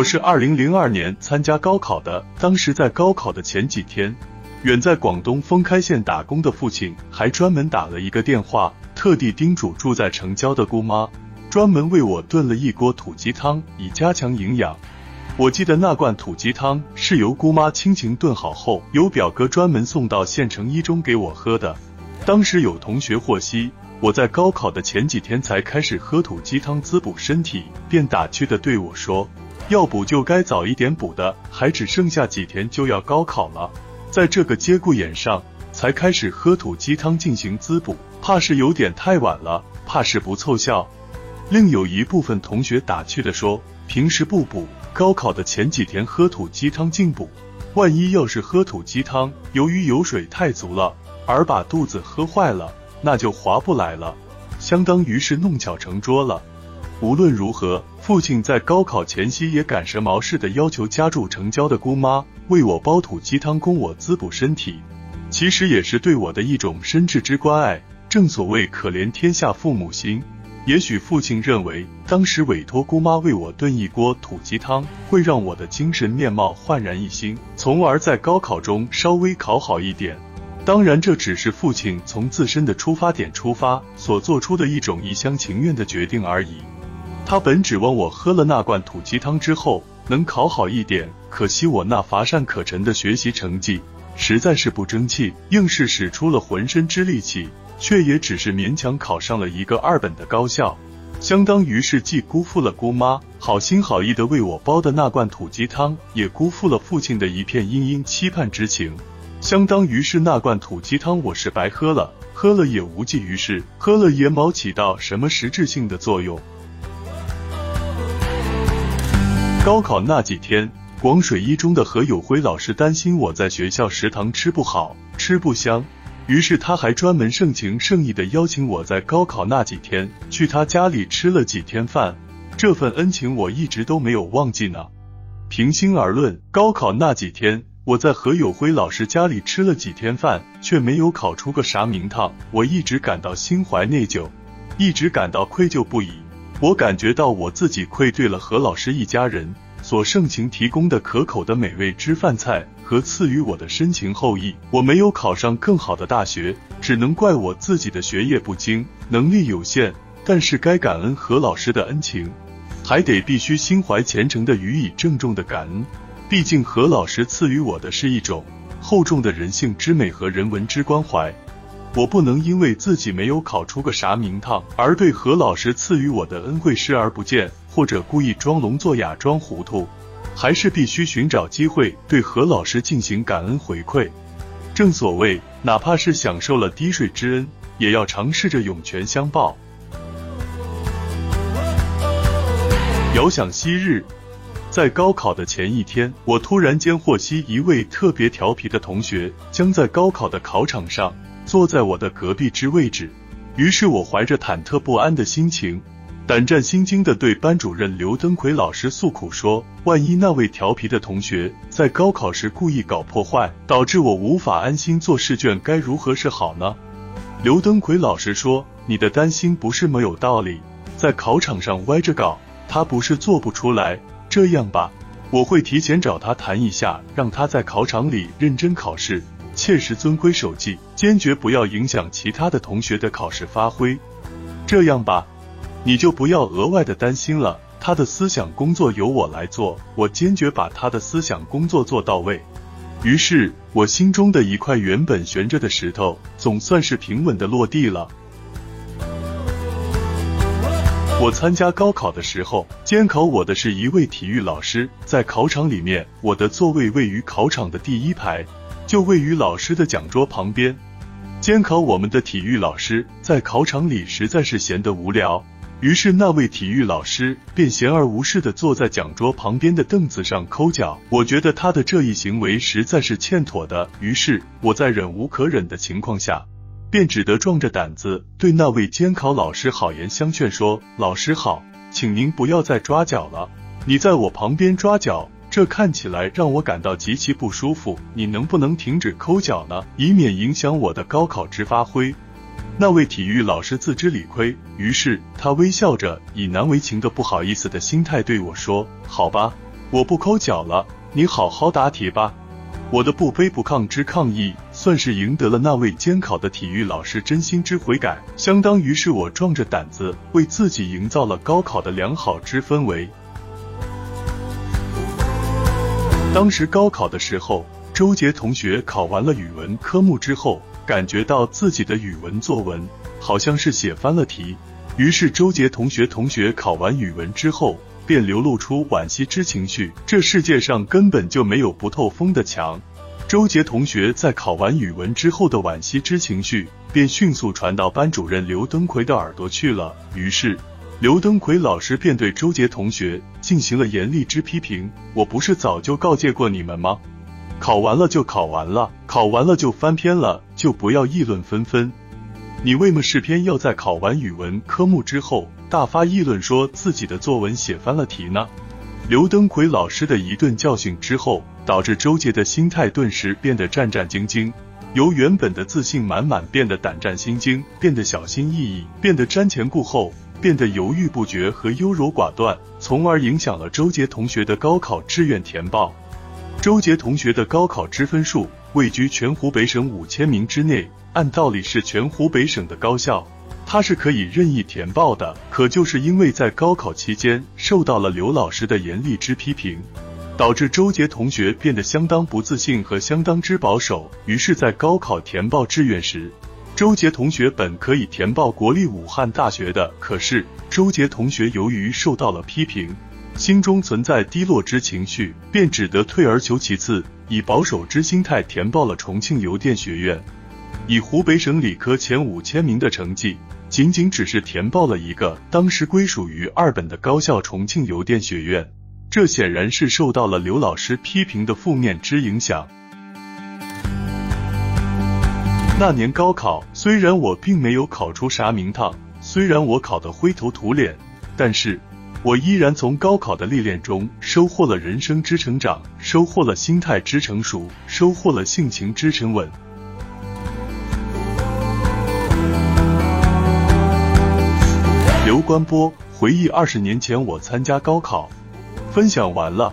我是二零零二年参加高考的，当时在高考的前几天，远在广东封开县打工的父亲还专门打了一个电话，特地叮嘱住在城郊的姑妈，专门为我炖了一锅土鸡汤，以加强营养。我记得那罐土鸡汤是由姑妈亲情炖好后，由表哥专门送到县城一中给我喝的。当时有同学获悉我在高考的前几天才开始喝土鸡汤滋补身体，便打趣的对我说：“要补就该早一点补的，还只剩下几天就要高考了，在这个节骨眼上才开始喝土鸡汤进行滋补，怕是有点太晚了，怕是不凑效。”另有一部分同学打趣的说：“平时不补。”高考的前几天喝土鸡汤进补，万一要是喝土鸡汤，由于油水太足了，而把肚子喝坏了，那就划不来了，相当于是弄巧成拙了。无论如何，父亲在高考前夕也赶蛇毛似的要求家住城郊的姑妈为我煲土鸡汤供我滋补身体，其实也是对我的一种深挚之关爱。正所谓可怜天下父母心。也许父亲认为，当时委托姑妈为我炖一锅土鸡汤，会让我的精神面貌焕然一新，从而在高考中稍微考好一点。当然，这只是父亲从自身的出发点出发所做出的一种一厢情愿的决定而已。他本指望我喝了那罐土鸡汤之后能考好一点，可惜我那乏善可陈的学习成绩实在是不争气，硬是使出了浑身之力气。却也只是勉强考上了一个二本的高校，相当于是既辜负了姑妈好心好意的为我煲的那罐土鸡汤，也辜负了父亲的一片殷殷期盼之情。相当于是那罐土鸡汤我是白喝了，喝了也无济于事，喝了也冇起到什么实质性的作用。高考那几天，广水一中的何友辉老师担心我在学校食堂吃不好，吃不香。于是他还专门盛情盛意的邀请我在高考那几天去他家里吃了几天饭，这份恩情我一直都没有忘记呢。平心而论，高考那几天我在何友辉老师家里吃了几天饭，却没有考出个啥名堂，我一直感到心怀内疚，一直感到愧疚不已。我感觉到我自己愧对了何老师一家人。所盛情提供的可口的美味之饭菜和赐予我的深情厚谊，我没有考上更好的大学，只能怪我自己的学业不精，能力有限。但是该感恩何老师的恩情，还得必须心怀虔诚的予以郑重的感恩。毕竟何老师赐予我的是一种厚重的人性之美和人文之关怀，我不能因为自己没有考出个啥名堂，而对何老师赐予我的恩惠视而不见。或者故意装聋作哑、装糊涂，还是必须寻找机会对何老师进行感恩回馈。正所谓，哪怕是享受了滴水之恩，也要尝试着涌泉相报。遥想昔日，在高考的前一天，我突然间获悉一位特别调皮的同学将在高考的考场上坐在我的隔壁之位置，于是我怀着忐忑不安的心情。胆战心惊的对班主任刘登奎老师诉苦说：“万一那位调皮的同学在高考时故意搞破坏，导致我无法安心做试卷，该如何是好呢？”刘登奎老师说：“你的担心不是没有道理，在考场上歪着搞，他不是做不出来。这样吧，我会提前找他谈一下，让他在考场里认真考试，切实遵规守纪，坚决不要影响其他的同学的考试发挥。这样吧。”你就不要额外的担心了，他的思想工作由我来做，我坚决把他的思想工作做到位。于是，我心中的一块原本悬着的石头，总算是平稳的落地了。我参加高考的时候，监考我的是一位体育老师，在考场里面，我的座位位于考场的第一排，就位于老师的讲桌旁边。监考我们的体育老师在考场里实在是闲得无聊。于是那位体育老师便闲而无事的坐在讲桌旁边的凳子上抠脚。我觉得他的这一行为实在是欠妥的。于是我在忍无可忍的情况下，便只得壮着胆子对那位监考老师好言相劝说：“老师好，请您不要再抓脚了。你在我旁边抓脚，这看起来让我感到极其不舒服。你能不能停止抠脚呢？以免影响我的高考之发挥。”那位体育老师自知理亏，于是他微笑着，以难为情的不好意思的心态对我说：“好吧，我不抠脚了，你好好答题吧。我的不卑不亢之抗议，算是赢得了那位监考的体育老师真心之悔改，相当于是我壮着胆子为自己营造了高考的良好之氛围。当时高考的时候，周杰同学考完了语文科目之后，感觉到自己的语文作文好像是写翻了题，于是周杰同学同学考完语文之后。便流露出惋惜之情绪。这世界上根本就没有不透风的墙。周杰同学在考完语文之后的惋惜之情绪，便迅速传到班主任刘登奎的耳朵去了。于是，刘登奎老师便对周杰同学进行了严厉之批评。我不是早就告诫过你们吗？考完了就考完了，考完了就翻篇了，就不要议论纷纷。你为么是偏要在考完语文科目之后大发议论，说自己的作文写翻了题呢？刘登奎老师的一顿教训之后，导致周杰的心态顿时变得战战兢兢，由原本的自信满满变得胆战心惊，变得小心翼翼，变得瞻前顾后，变得犹豫不决和优柔寡断，从而影响了周杰同学的高考志愿填报。周杰同学的高考之分数位居全湖北省五千名之内。按道理是全湖北省的高校，他是可以任意填报的。可就是因为在高考期间受到了刘老师的严厉之批评，导致周杰同学变得相当不自信和相当之保守。于是，在高考填报志愿时，周杰同学本可以填报国立武汉大学的，可是周杰同学由于受到了批评，心中存在低落之情绪，便只得退而求其次，以保守之心态填报了重庆邮电学院。以湖北省理科前五千名的成绩，仅仅只是填报了一个当时归属于二本的高校重庆邮电学院，这显然是受到了刘老师批评的负面之影响。那年高考，虽然我并没有考出啥名堂，虽然我考得灰头土脸，但是我依然从高考的历练中收获了人生之成长，收获了心态之成熟，收获了性情之沉稳。刘关波回忆二十年前我参加高考，分享完了。